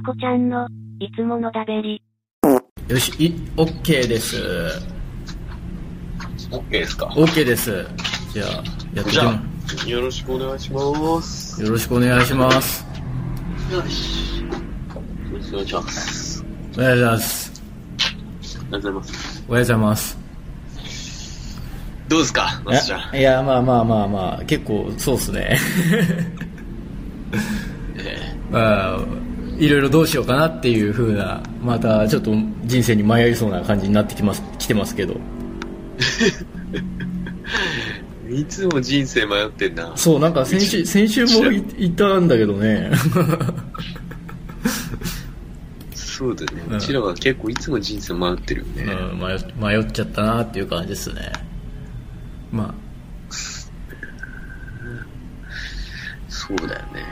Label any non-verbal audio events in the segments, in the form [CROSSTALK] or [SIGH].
まこちゃんの、いつものだべり。よし、い、OK です。OK ですか OK です。じゃあ、やっていきじゃまあ、よろしくお願いします。よろしくお願いします。よし。よろしくお願いします。おはようございます。ありがとうございます。おはようございます。どうですかマスちゃん？いや、まあまあまあまあ、結構、そうっすね。え [LAUGHS] まあ、いろいろどうしようかなっていう風な、またちょっと人生に迷いそうな感じになってきます、来てますけど。え [LAUGHS] いつも人生迷ってんな。そう、なんか先週、先週もい言ったんだけどね。そうだね。うんうちらは結構いつも人生迷ってるよね。うん、迷っ迷っちゃったなっていう感じですね。まあ、そうだよね。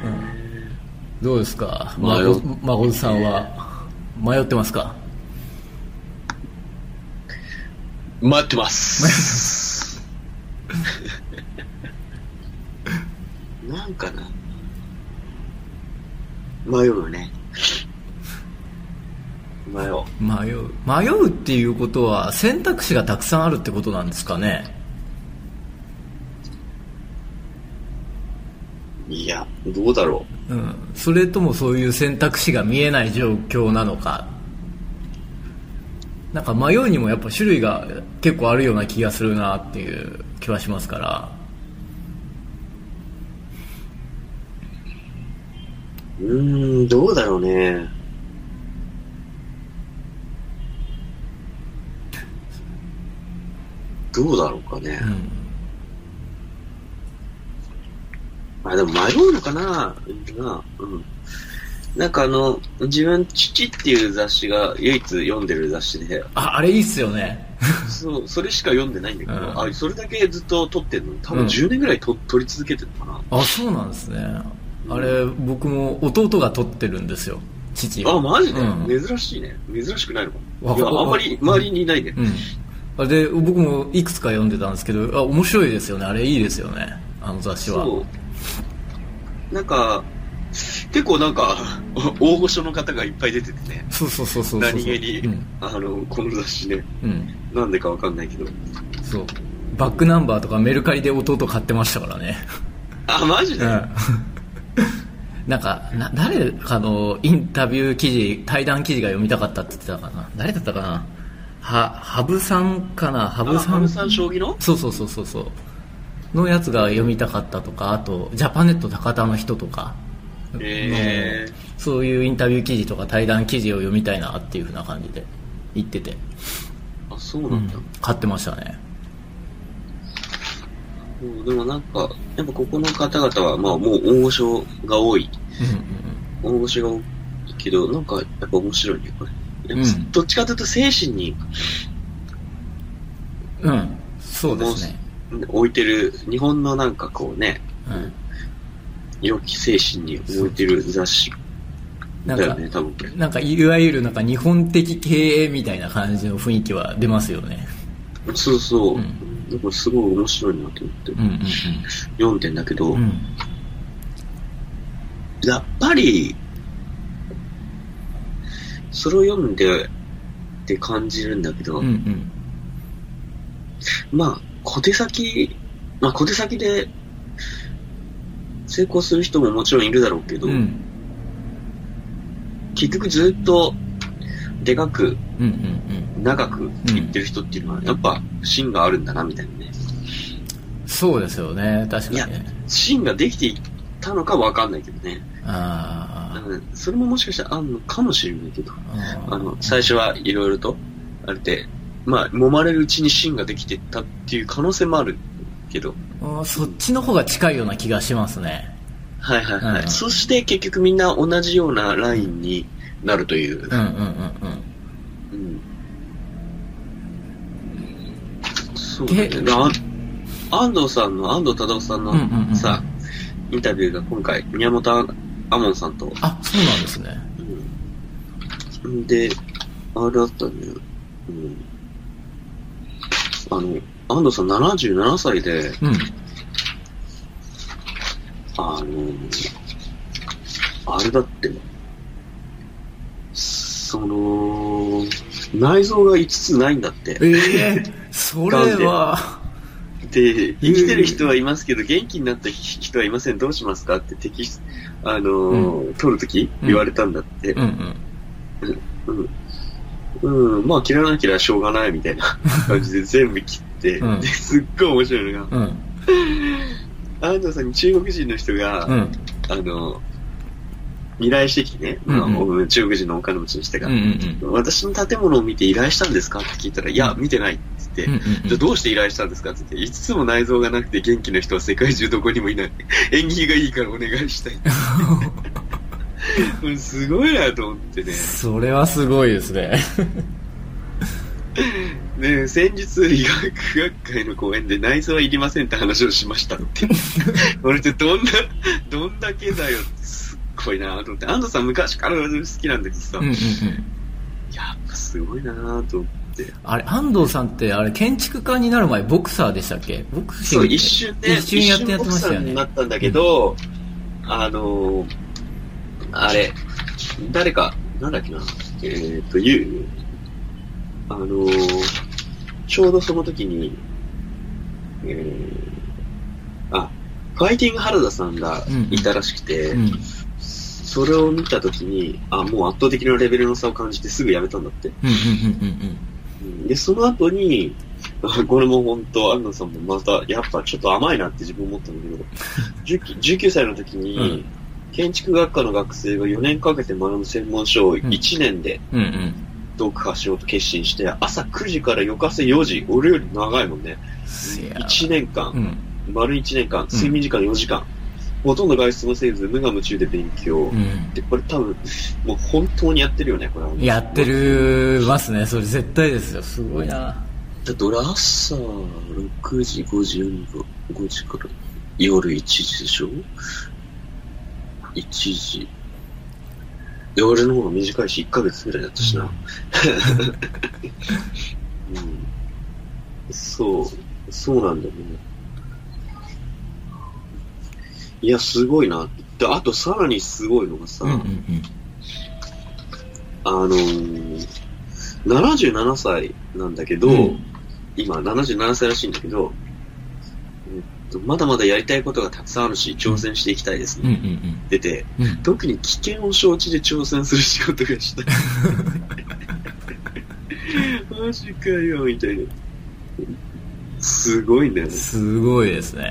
どうですか？迷う孫孫さんは迷ってますか？待ってます。[LAUGHS] なんかな。迷うよね。迷う。迷う迷うっていうことは選択肢がたくさんあるってことなんですかね？いや、どうだろうんそれともそういう選択肢が見えない状況なのかなんか迷うにもやっぱ種類が結構あるような気がするなっていう気はしますからう。ん、どうだろうね。どうだろうかね。うんあ、でも迷うのかな。なうん。なんかあの、自分、父っていう雑誌が唯一読んでる雑誌で、ああれいいっすよね。そう、それしか読んでないんだけど、うん。あ、それだけずっと撮ってんの？多分うん。10年ぐらいと撮り続けてるのかな、あそうなんですね。あれ僕も弟が撮ってるんですよ。父はあ、マジで、うん。珍しいね。珍しくないのかわないや、わあんまり周りにいないね。うん。で僕もいくつか読んでたんですけどあ面白いですよね。あれいいですよね。あの雑誌は。そう。なんか、結構なんか、[LAUGHS] 大御所の方がいっぱい出ててね。そうそうそうそうそう。何気に、うん、あの、この雑誌ね。うん、なんでかわかんないけど。そう。バックナンバーとかメルカリで弟買ってましたからね。あ、マジで、うん。[LAUGHS] なんかな誰かのインタビュー記事対談記事が読みたかったって言ってたかな。誰だったかな？は羽生さんかな？羽生さん将棋の？そうそうそうそうそうのやつが読みたかったとかあとジャパネット高田の人とかえのそういうインタビュー記事とか対談記事を読みたいなっていうふうな感じで言ってて、ー、あ、そううなんだ。買ってましたね。うんでもなんか、やっぱここの方々は、まあもう大御所が多い。うんうん大御所が多いけど、なんかやっぱ面白いね、これ。どっちかというと精神にうんうん。そうですね置いてる、日本のなんかこうね、うん。良き精神に置いてる雑誌なんかだよね、多分。なんかいわゆるなんか日本的経営みたいな感じの雰囲気は出ますよね。そうそう。うん。だからすごい面白いなと思って。うんうん読んでんだけど、うんうん。やっぱり、それを読んでって感じるんだけど、うんうん。まあ、小手先、まあ小手先で成功する人ももちろんいるだろうけど、うん。結局ずっとでかくうんうん長くいってる人っていうのは、やっぱ芯があるんだな、みたいなね。うんそうですよね。確かにね。芯ができていったのかわかんないけどね。あうんそれももしかしたらあんのかもしれないけど、ー。あの、最初はいろいろと、あれで、まあ、揉まれるうちに芯ができていったっていう可能性もあるけど、あーそっちの方が近いような気がしますねはいはいはい。うんそして結局みんな同じようなラインになるという。うんうんうんうんうんそうだね。あ安藤さんの、安藤忠夫さんのさ、インタビューが今回、宮本亞門さんと、あそうなんですねうんで、あれだったんだよ。うん。あの、安藤さん77歳で、うんあの、あれだって、その、内臓が5つないんだって。ええそれは、で、生きてる人はいますけど、元気になった人はいません。どうしますかってテキスト、あのー取るときうん言われたんだって。うんうん。うん。うん、まあ切らなきゃしょうがないみたいな [LAUGHS] 感じで全部切って、うんですっごい面白いのが、うん。安藤さんに中国人の人が、うん。あの、依頼してきてね、うんうんまあ中国人のお金持ちの人が、うんうん私の建物を見て依頼したんですかって聞いたら、いや、見てないって言って、うん。うんうんじゃあどうして依頼したんですかって言って、5つも内臓がなくて元気な人は世界中どこにもいない。[LAUGHS] 縁起がいいからお願いしたい。こ [LAUGHS] れ [LAUGHS] すごいなと思ってね。それはすごいですね。で、先日医学学会の講演で内臓はいりませんって話をしましたって。[LAUGHS] 俺ってどんな、どんだけだよってすっごいなと思って。安藤さん昔から好きなんだけどさ、うんうんうん。やっぱすごいなと思って。あれ、安藤さんって、あれ、建築家になる前、ボクサーでしたっけ？ボクシンそう、グって一瞬ね、一瞬やってやってましたよね一瞬ボクサーにな。ったんだけど、あのー、あれ、誰か、なんだっけな、えっ、と、ゆあのー、ちょうどその時に、えー、あ、ファイティング原田さんがいたらしくて、うん。それを見た時に、あ、もう圧倒的なレベルの差を感じてすぐやめたんだって。うんうんうんで、その後に、あこれも本当、安藤さんもまた、やっぱちょっと甘いなって自分思ったんだけど、19, 19歳の時に、うん建築学科の学生が4年かけて学ぶ専門書を1年で。読破しようと決心して、朝9時から夜風4時、俺より長いもんね。いや1年間、うん。丸1年間、睡眠時間4時間、ほとんど外出もせず、無我夢中で勉強。うん。で、これ多分、もう本当にやってるよね、これは。やってるますね。それ絶対ですよ。すごいな。だって俺朝6時54分、5時から夜1時でしょ？?1 時。で、俺の方が短いし、1ヶ月ぐらいだったしな。[LAUGHS] うん。そう、そうなんだよね。いや、すごいな。で、あとさらにすごいのがさ、うんうんうん。あのー、77歳なんだけど、うん今77歳らしいんだけど、と、まだまだやりたいことがたくさんあるし、挑戦していきたいですうんうね。ん出て、うん。うん。特に危険を承知で挑戦する仕事がしたい。[LAUGHS] マジかよ、みたいな。すごいんだよね。すごいですね。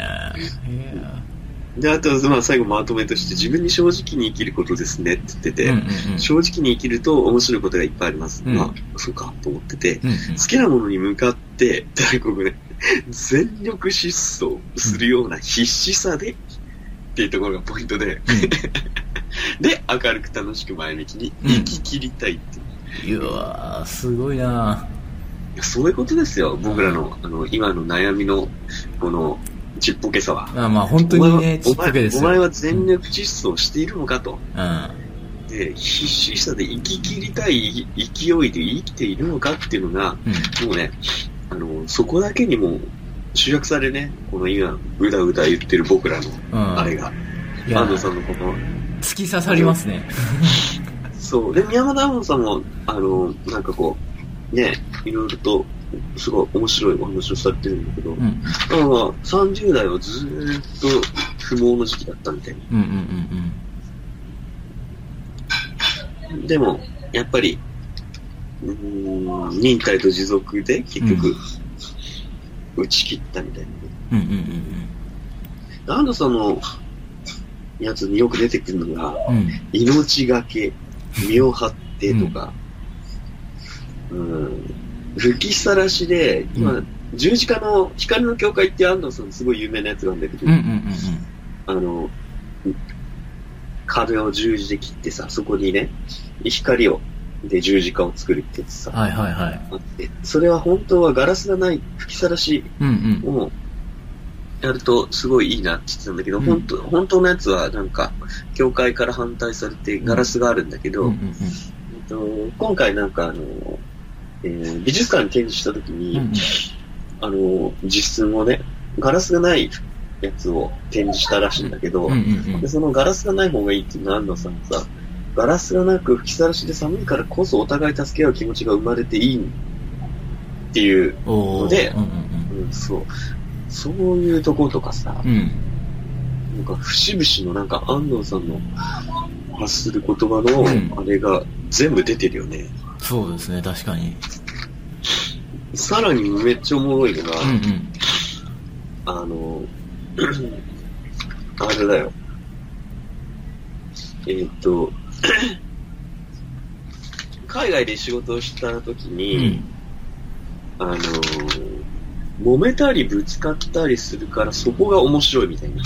で、あとは、まあ、最後まとめとして、自分に正直に生きることですねって言ってて、うんうんうん。正直に生きると面白いことがいっぱいあります。うんまあ、そうか、と思ってて、うんうん好きなものに向かって、ここね、全力疾走するような必死さで、っていうところがポイントで、[LAUGHS] で、明るく楽しく前向きに生き切りたいっていう。うわーすごいないやそういうことですよ、僕らの、あの、今の悩みの、この、ちっぽけさは。あまあ本当にね、ちっぽけですよ。お前お前は全力疾走しているのかと。うん。で、必死さで生き切りたい勢いで生きているのかっていうのが、うん。もうね、あの、そこだけにも集約されね、この今、うだうだ言ってる僕らの、うん。あれが、いや安藤さんのこの、突き刺さりますね。[LAUGHS] そう。で、宮本亞門さんも、あの、なんかこう、ね、いろいろと、すごい面白いお話をされてるんだけど、うん。だからまあ、30代はずーっと不毛の時期だったみたいうんうんうんな。でも、やっぱり、うーん、忍耐と持続で結局、打ち切ったみたいなね。うん。うんうん安藤さんのやつによく出てくるのが、うんうん。うん。命がけ、身を張ってとか、うん、吹きさらしで、今、うん十字架の光の教会って安藤さんすごい有名なやつがあるんだけど、うんうんうんあの、壁を十字で切ってさ、そこにね、光を、で十字架を作るってやつさ、うん。はいはいはい。あって、それは本当はガラスがない吹きさらしうんうん。をやるとすごいいいなって言ってたんだけど、うん本当本当のやつはなんか、教会から反対されてガラスがあるんだけど、うんうんえっと今回なんかあの、えー美術館に展示した時に、うん。あの、実寸をね、ガラスがないやつを展示したらしいんだけど、うんうんうんでそのガラスがない方がいいっていうのは安藤さんがさ、ガラスがなく吹きさらしで寒いからこそお互い助け合う気持ちが生まれていいっていう、おーでうんうん、そう。そういうとことかさ、うんうん。うん。なんか節々のなんか安藤さんの発する言葉のうんあれが全部出てるよね。そうですね、確かに。さらにめっちゃおもろいのが、うんうん。あの、[CLEARS THROAT] あれだよ。えーっと、[CLEARS THROAT] 海外で仕事をした時うに、ん。あの、揉めたりぶつかったりするからそこが面白いみたいな。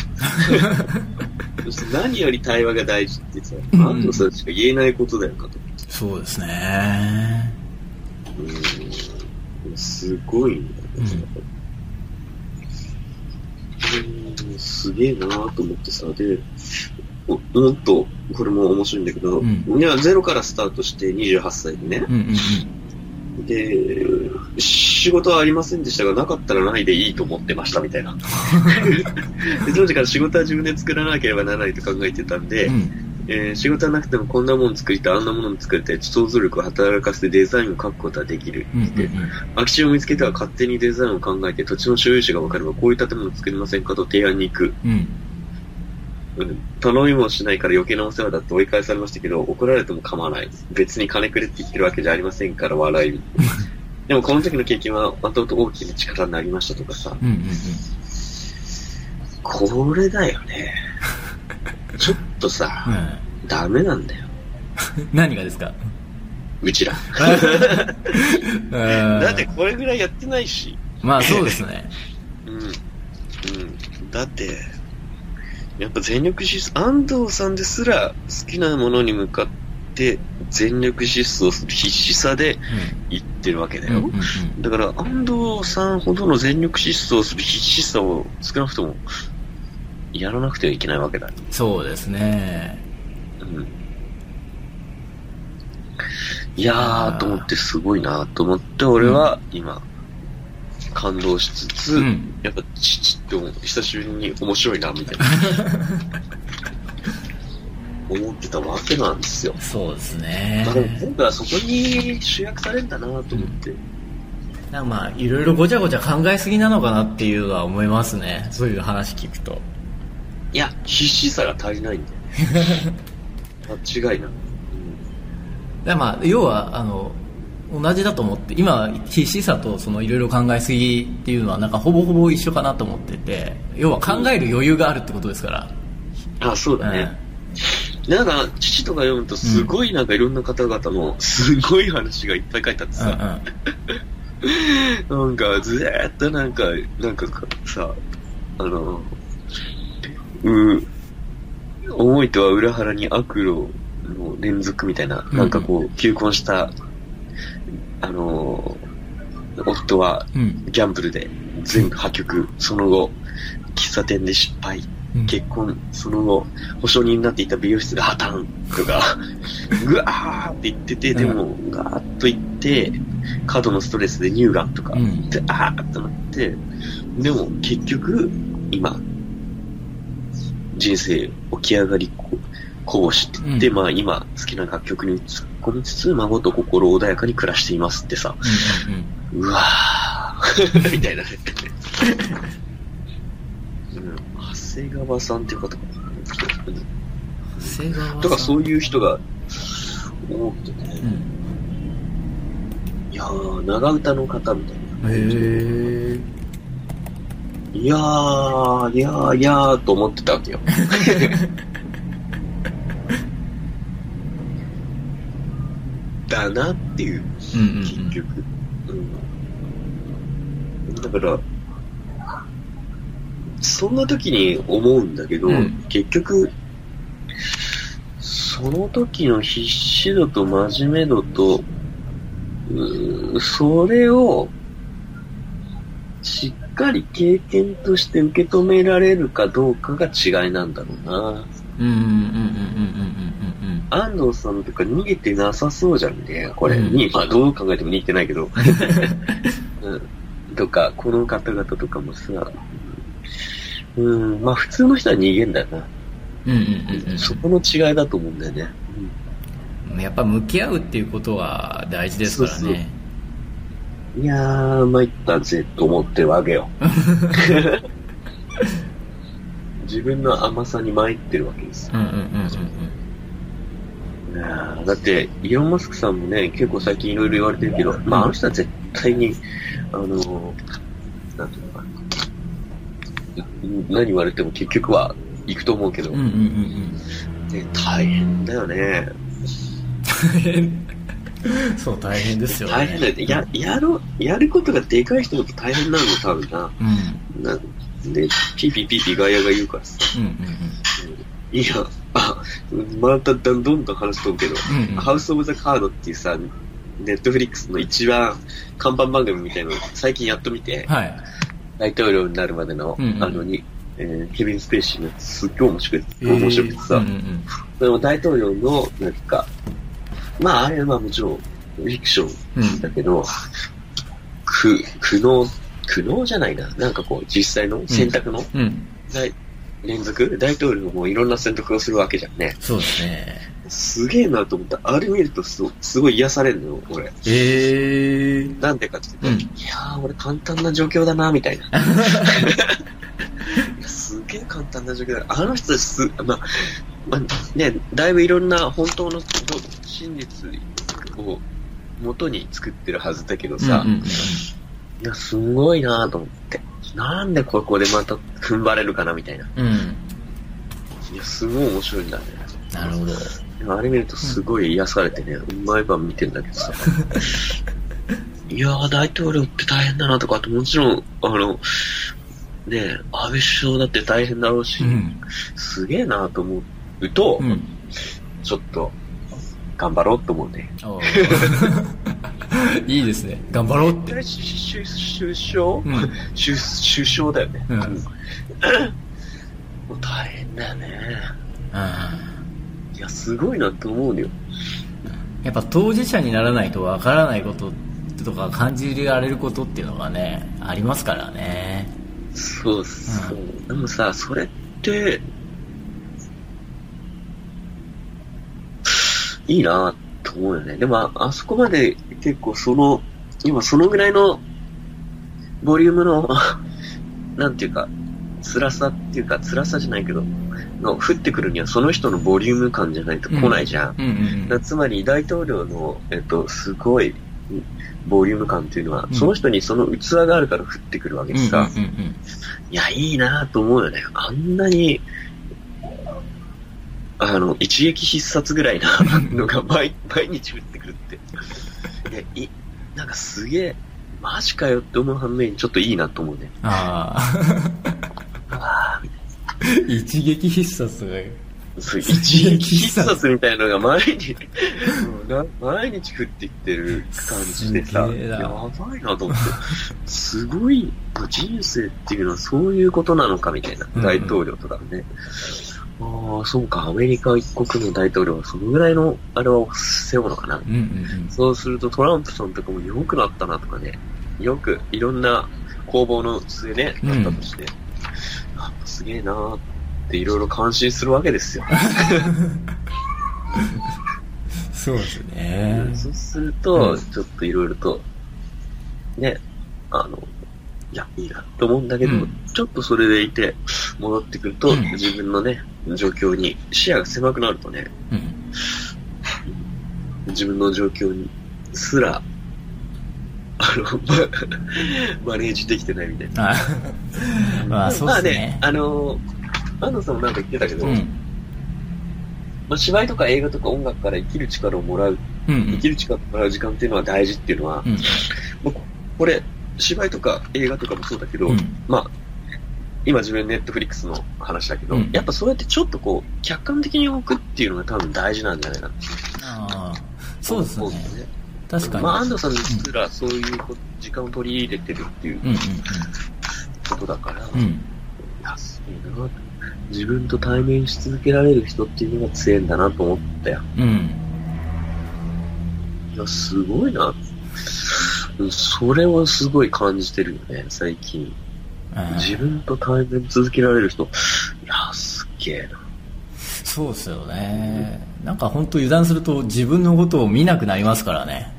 そして何より対話が大事ってさ、うん安藤さんしか言えないことだよかと。そうですね。うん、すごいんだよね。うん、すげえなーと思ってさ、で、おもっと、これも面白いんだけど、うんいや、ゼロからスタートして28歳でねうん、うんで、仕事はありませんでしたが、なかったらないでいいと思ってましたみたいな。[LAUGHS] で当時から仕事は自分で作らなければならないと考えてたんで、うん。うん。えー仕事はなくてもこんなもの作りたい、あんなものも作りたい、想像力を働かせてデザインを書くことはできる。うんうんで空き地を見つけては勝手にデザインを考えて土地の所有者が分かればこういう建物を作りませんかと提案に行く。うん。頼みもしないから余計なお世話だって追い返されましたけど、怒られても構わない。別に金くれって言ってるわけじゃありませんから笑い。[LAUGHS] でもこの時の経験は後々大きな力になりましたとかさ。うんうんうん。これだよね。ちょっとさ、[LAUGHS] ダメなんだよ。うん。何がですか？うちら。[LAUGHS] だだってこれぐらいやってないし。まあそうですね。うん。うん。だって、やっぱ全力疾走、安藤さんですら好きなものに向かって全力疾走する必死さで言ってるわけだよ。だから安藤さんほどの全力疾走する必死さを少なくともやらなくてはいけないわけだよ。そうですね。うん。いやーと思ってすごいなと思って俺は今感動しつつ、うん。やっぱ父っても久しぶりに面白いなみたいな [LAUGHS] 思ってたわけなんですよ。そうですねまあ。でも今回はそこに主役されるんだなと思って。なんかまあ、いろいろごちゃごちゃ考えすぎなのかなっていうのは思いますね。そういう話聞くと。いや、必死さが足りないんだよね。[LAUGHS] 間違いなく。だまあ、要は、あの、同じだと思って、今、必死さとそのいろいろ考えすぎっていうのはなんかほぼほぼ一緒かなと思ってて、要は考える余裕があるってことですから。あ、そうだね。なんか、父とか読むとすごいなんかいろんな方々のすごい話がいっぱい書いてあってうん。うんさ、なんかずーっとなんか、なんかさ、あの、う思いとは裏腹に悪路の連続みたいな、うんなんかこう、求婚した、あの、夫は。ギャンブルで全部破局、その後、喫茶店で失敗、うん。結婚、その後、保証人になっていた美容室が破綻。とか、[LAUGHS] ぐわーって言ってて、でも、ガーッと言って、過度のストレスで乳がんとか、うん。で、あーってなって、でも結局、今、人生起き上がりここうしてうんまあ今、好きな楽曲に突っ込みつつ、孫と心穏やかに暮らしていますってさ、うんうんうわー [LAUGHS] みたいなね。うん、長谷川さんっていう方かな。長谷川さん。とかそういう人が多くてね。うん。いやー、長唄の方みたいな。へえ。いやー、いやー、いやーと思ってたわけよ。[LAUGHS] だなっていう、うんうん結局。うん。だから、そんな時に思うんだけど、うん結局、その時の必死度と真面目度と、うーそれを、しっかり経験として受け止められるかどうかが違いなんだろうな。うん。うんうんうんうんうんうん安藤さんとか逃げてなさそうじゃんね、これ。うんにまあどう考えても逃げてないけど。[LAUGHS] うん。とか、この方々とかもさ、うん、まあ普通の人は逃げんだよな。うん。うんうんうんうん。そこの違いだと思うんだよね。やっぱ向き合うっていうことは大事ですからねいやー、参ったぜと思ってるわけよ。[LAUGHS] 自分の甘さに参ってるわけですよ。うんうんうんだって、イーロン・マスクさんもね、結構最近いろいろ言われてるけど、まあ、あの人は絶対に、あのーなんていうのかな。何言われても結局は行くと思うけど、うんうんうんうんね大変だよね。大変そう大変ですよね大変だよね。や、やろ、やることがでかい人だと大変なの、多分な。うんなんで、ピーピーピーピーガヤが言うからさ。うんうんいや、あ、またどんどん話飛ぶけど、うんうん。ハウス・オブ・ザ・カードっていうさ、ネットフリックスの一番看板番組みたいなの最近やっと見て、はい。大統領になるまでの、うんうん。あのに、えーケビン・スペーシーのすっごい面白い、面白くてさ、うんうんそれも大統領の、なんか、まああれはまあもちろんフィクショうんンだけど、く、苦悩、苦悩じゃないな。なんかこう、実際の選択の、うん。うん。大連続？大統領もいろんな選択をするわけじゃんね。そうですねすげえなと思った。あれ見るとすごすごい癒されるのよ、俺。ええー、なんでかっていうと、うんいやー、俺簡単な状況だな、みたいな。[LAUGHS] すげえ簡単な状況だ。あの人す、まあ、まあ、ね、だいぶいろんな本当の真実を元に作ってるはずだけどさ、うんうんうんいや、すごいなと思って。なんでここでまた踏ん張れるかな、みたいな。うんいや、すごい面白いんだね。なるほどあれ見るとすごい癒されてね、毎晩見てんだけどさ。[LAUGHS] いやー、大統領って大変だなとかって、もちろん、あの、ねえ、安倍首相だって大変だろうし、うんすげえなと思うと、うんちょっと、頑張ろうと思うね。[LAUGHS] [LAUGHS] いいですね。頑張ろうって。首首首相？うん。首首相だよね。うん。もう大変だよね。あいや、すごいなと思うのよ。ーやっぱ当事者にならないとわからないこととか感じられることっていうのがねありますからね。そうそう。でもさ、それって、[SIGHS] いいなと思うよね。でもあ、あそこまで結構その、今そのぐらいのボリュームの、[LAUGHS] なんていうか、辛さっていうか、辛さじゃないけど、の降ってくるにはその人のボリューム感じゃないと来ないじゃん。うんうんだつまり大統領の、えっと、すごいボリューム感っていうのは、うんその人にその器があるから降ってくるわけうんでさ、うんうんいや、いいなと思うよね。あんなに、あの、一撃必殺ぐらいなのが [LAUGHS] 毎毎日降ってくるって。いや、い、なんかすげえ、マジかよって思う反面、ちょっといいなと思うね。ああ一撃必殺がそう一一撃撃必殺みたいなのが毎日、毎日降ってきてる感じでさ、やばいなと思って、すごい、人生っていうのはそういうことなのかみたいな、うん大統領とかね。ああ、そうか、アメリカ一国の大統領はそのぐらいの、あれを背負うのかな。うんうんそうするとトランプさんとかも良くなったなとかね、よくいろんな攻防の末ね、うん。なったとして、あすげえなーっていろいろ感心するわけですよ。うんそうですね。そうすると、うん。ちょっといろいろと、ね、あの、いや、いいなと思うんだけど、うん。ちょっとそれでいて、戻ってくると、うん。自分のね、状況に、視野が狭くなるとね、うん。自分の状況にすら、あの、マ [LAUGHS] マネージできてないみたいな。あまあそうですね。まあね、あの、安藤さんもなんか言ってたけど、うん。まあ、芝居とか映画とか音楽から生きる力をもらう、うん生きる力をもらう時間っていうのは大事っていうのは、うん。これ、芝居とか映画とかもそうだけど、うん。まあ、今自分ネットフリックスの話だけど、うん。やっぱそうやってちょっとこう、客観的に置くっていうのが多分大事なんじゃないかなってああそうですね。よ確かに。まあ、安藤さんですらそういうこ時間を取り入れてるっていううんうんことだから、いうん。うんや、すげえな。と自分と対面し続けられる人っていうのが強いんだなと思ったよ。うん。いや、すごいな。うんそれをすごい感じてるよね、最近。自分と対面続けられる人。いや、すっげえな。そそうですよね、なんか本当油断すると自分のことを見なくなりますからね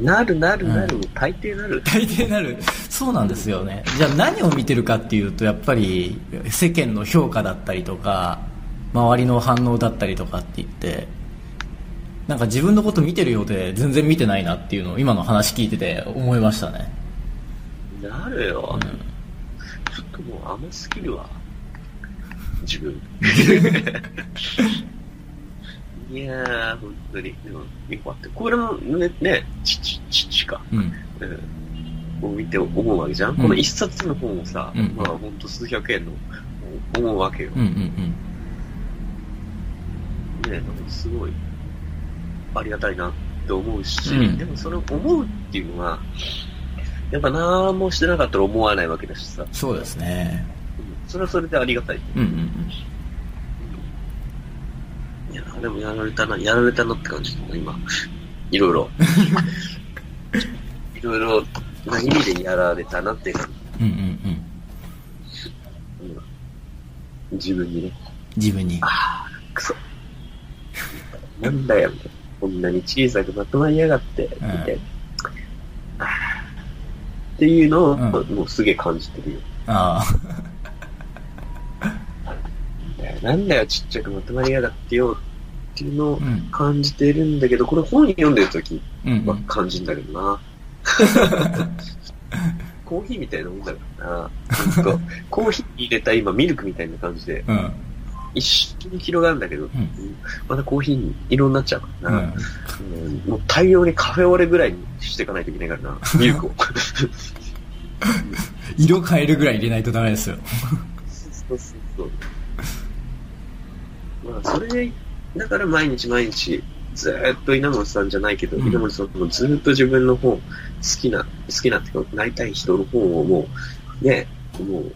なるなるなる、うん大抵なる。大抵なるそうなんですよねじゃあ何を見てるかっていうとやっぱり世間の評価だったりとか周りの反応だったりとかって言ってなんか自分のこと見てるようで全然見てないなっていうのを今の話聞いてて思いましたねなるよ。ちょっともう甘すぎるわ。自分。[LAUGHS] いやー、本当に。でも、よかった。これもね、ね、父、父か。うんうん。を見て思うわけじゃん、んこの一冊の本をさ、うんまあほんと数百円の思うわけよ。うんうんうんね、なんかすごい、ありがたいなって思うし、うん。でもそれを思うっていうのは、やっぱ何もしてなかったら思わないわけだしさ、そうですね。うん。それはそれでありがたい。う。んうんいや、でもやられたな、やられたなって感じだな、今。いろいろ。[LAUGHS] いろいろな意味でやられたなって感じ。うんうんうん。うん。うん自分にね、自分に。クソ。なんだよ、みたいなこんなに小さくまとまりやがって、みたいな。っていうのを、うんもうすげえ感じてるよ。あ [LAUGHS] なんだよ、ちっちゃくまとまりやがってよっていうのを感じてるんだけど、これ本読んでる時うんうんは感じんだけどな。[LAUGHS] コーヒーみたいなもんだからな。[LAUGHS] コーヒー入れた今ミルクみたいな感じで、うん一瞬に広がるんだけど、んまたコーヒーに色になっちゃうからな。うんうんもう大量にカフェオレぐらいにしていかないといけないからな、ミルクを。色変えるぐらい入れないとダメですよそうそうそう。まあ、それで、だから毎日毎日、ずーっと稲森さんじゃないけど、うん稲森さんもずーっと自分の本、好きな、好きなっていうか、なりたい人の本をもう、ね、もう、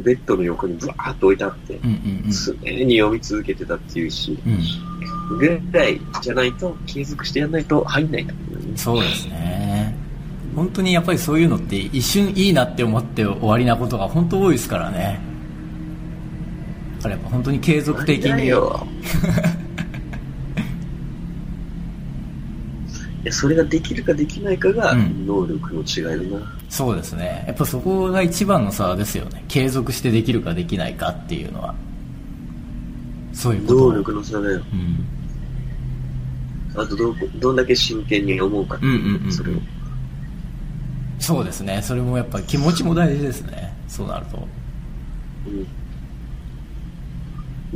ベッドの横にブワーっと置いてあって、うんうんうん常に読み続けてたっていうし、うんぐらいじゃないと、継続してやんないと入んないんだけどね。そうですね本当にやっぱりそういうのって一瞬いいなって思って終わりなことが本当多いですからねだからやっぱ本当に継続的によ。[LAUGHS] いや、それができるかできないかがうん能力の違いだな。そうですねやっぱそこが一番の差ですよね継続してできるかできないかっていうのはそういうこと能力の差だよ。うんあとど、どんだけ真剣に思うかううんうんうんそれを。そうですねそれもやっぱ気持ちも大事ですねそうなるとうん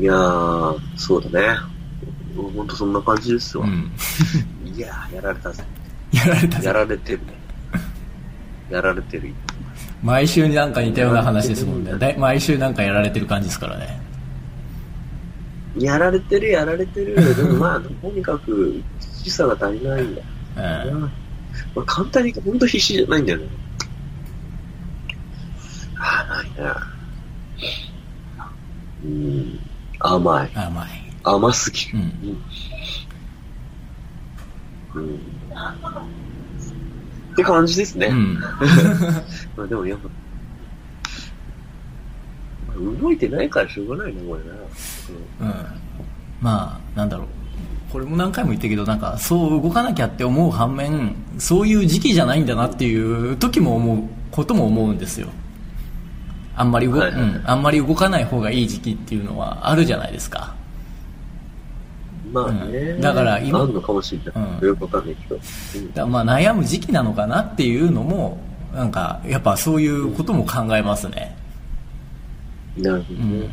いやー、そうだね。もうほんとそんな感じですわ。うん [LAUGHS] いやー、やられたぜ。[LAUGHS] やられたやられてるね。やられてる。毎週なんか似たような話ですもんね毎週なんかやられてる感じですからねやられてる、やられてる。でもまあ、とにかく、必死さが足りないんだよ。うんまあ、簡単に言うと本当必死じゃないんだよね。ああ、ないな。うん、甘い。甘い甘すぎる。うんうん。うん。って感じですね。うん [LAUGHS] まあでもやっぱ、まあ動いてないからしょうがないね、これな。うんまあなんだろうこれも何回も言ったけどなんかそう動かなきゃって思う反面そういう時期じゃないんだなっていう時も思うことも思うんですよあんまり動,、はいはいはいうん、あんまり動かない方がいい時期っていうのはあるじゃないですかまあね。うんだから今あんのかもしれない。うんよくわかんないけど。うんだまあ悩む時期なのかなっていうのもなんかやっぱそういうことも考えますね、なるほどね。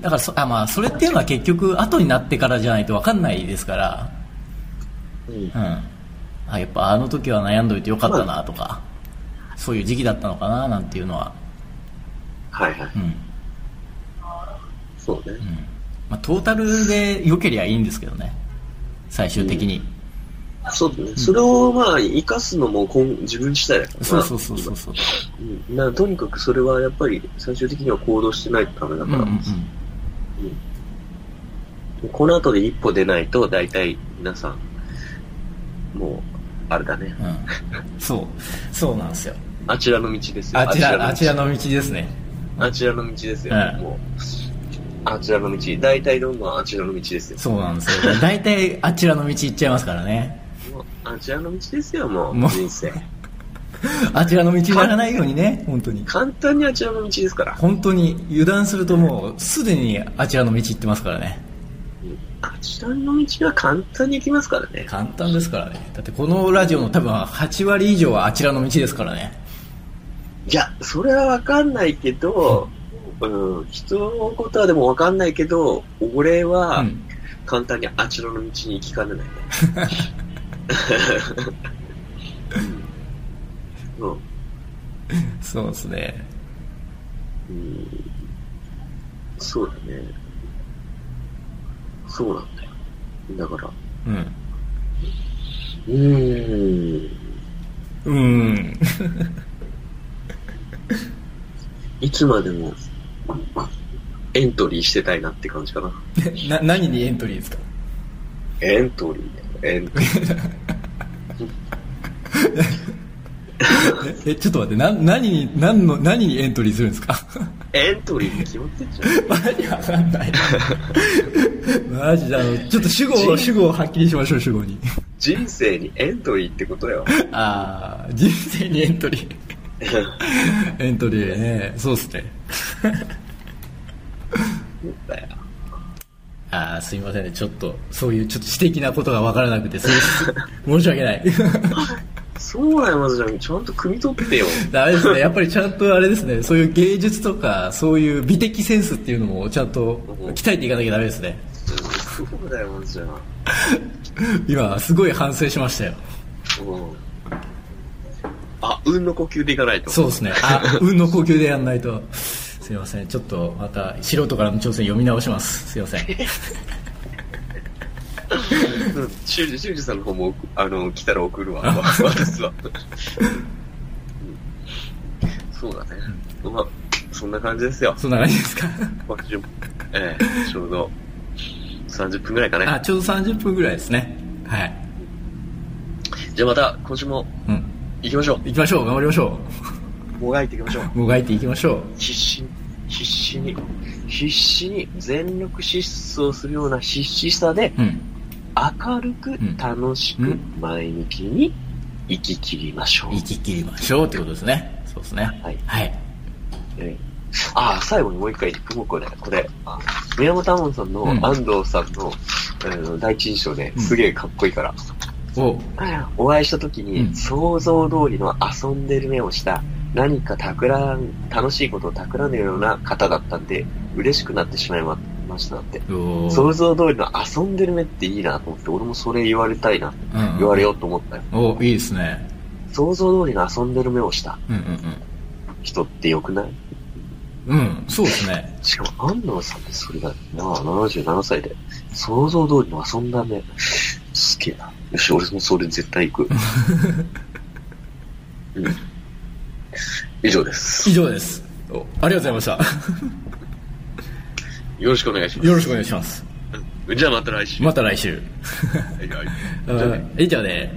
だからそあ、まあ、それっていうのは結局後になってからじゃないと分かんないですからうんうん、あやっぱあの時は悩んどいてよかったなとか、そういう時期だったのかななんていうのは、はいはい。うんそうね。うんまあ、トータルで良けりゃいいんですけどね。最終的に、そうだね。それをまあ、生かすのも今自分次第だからな。そうそうそうそうそう。うん。なとにかくそれはやっぱり最終的には行動してないとダメだから、うんうんうん。この後で一歩出ないと大体皆さん、もう、あれだね。うん。そう。そうなんですよ。あちらの道ですよ。あちらあ道。ちらの道ですね。あちらの道ですよ。うん。もあちらの道。大体どんどんあちらの道ですよ。そうなんですよ大体あちらの道行っちゃいますからねもうあちらの道ですよ、もう。もう人生。[LAUGHS] あちらの道にならないようにね本当に簡単にあちらの道ですから。本当に油断するともうすでにあちらの道行ってますからねあちらの道は簡単に行きますからね。簡単ですからねだってこのラジオの多分8割以上はあちらの道ですからねいや、それはわかんないけど、うん、人のことはでもわかんないけど、俺はうん簡単にあちらの道に行きかねないね。[LAUGHS] うんそうですねうんそうだね。そうなんだよ。だから、うんうーん。うーんいつまでもエントリーしてたいなって感じかな。[LAUGHS] な何にエントリーですか？エントリーエントリー。[LAUGHS] ええちょっと待ってな何に何の何にエントリーするんですか？[LAUGHS] エントリーって決まってんじゃん。マジわかんないマジであのちょっと主語を主語をはっきりしましょう主語に人生にエントリーってことよ。ああ人生にエントリーエントリーねそうっすね。[LAUGHS] ああすいませんね。ちょっとそういうちょっと知的なことがわからなくてす [LAUGHS] 申し訳ない。[LAUGHS] そうだよ、まずじゃん。ちゃんと汲み取ってよ。ダメですね。やっぱりちゃんとあれですね。そういう芸術とかそういう美的センスっていうのもちゃんと鍛えていかなきゃダメですね。そうだよ、まずじゃん。今すごい反省しましたよ。うん。あ、運の呼吸でいかないと。そうですね。あ運の呼吸でやんないとすいませんちょっとまた素人からの挑戦読み直しますすいませんうん。修二、修二さんの方も、あの、来たら送るわ。[LAUGHS] 私は。うんそうだね。まあ、そんな感じですよ。そんな感じですか？ええちょうど30分ぐらいかね。あちょうど30分ぐらいですねはいじゃあまた今週もうん行きましょ行きましょう頑張りましょう。もがいていきましょう。うもがいていきましょう。必死に、必死に、必死に全力疾走するような必死さで、うん。明るくん楽しくうん。前向きに生き切りましょう。生き切りましょうってことですね。そうですね。はい。はい。ええ。ああ、最後にもう一回、もうこれ、これ、あ宮本亞門さんのうん。安藤さんの、あの第一印象でうん。すげえかっこいいから。お。お会いした時に、うん。想像通りの遊んでる目をした、何か企ん、楽しいことを企んでるような方だったんで、嬉しくなってしまいましたって。お想像通りの遊んでる目っていいなと思って、俺もそれ言われたいな、うん言われようと思ったよ。おいいですね想像通りの遊んでる目をしたうんうん人ってよくない？うんうんそうですねしかも安藤さんってそれだよな、77歳で。想像通りの遊んだ目。すげえな。よし、俺もそれ絶対行く。[LAUGHS] うん。以上です。以上です。お。ありがとうございましよろしくお願いしまた [LAUGHS] よろしくお願いします。す。じゃあまた来週。また来週。はいはい。[LAUGHS] あ以上で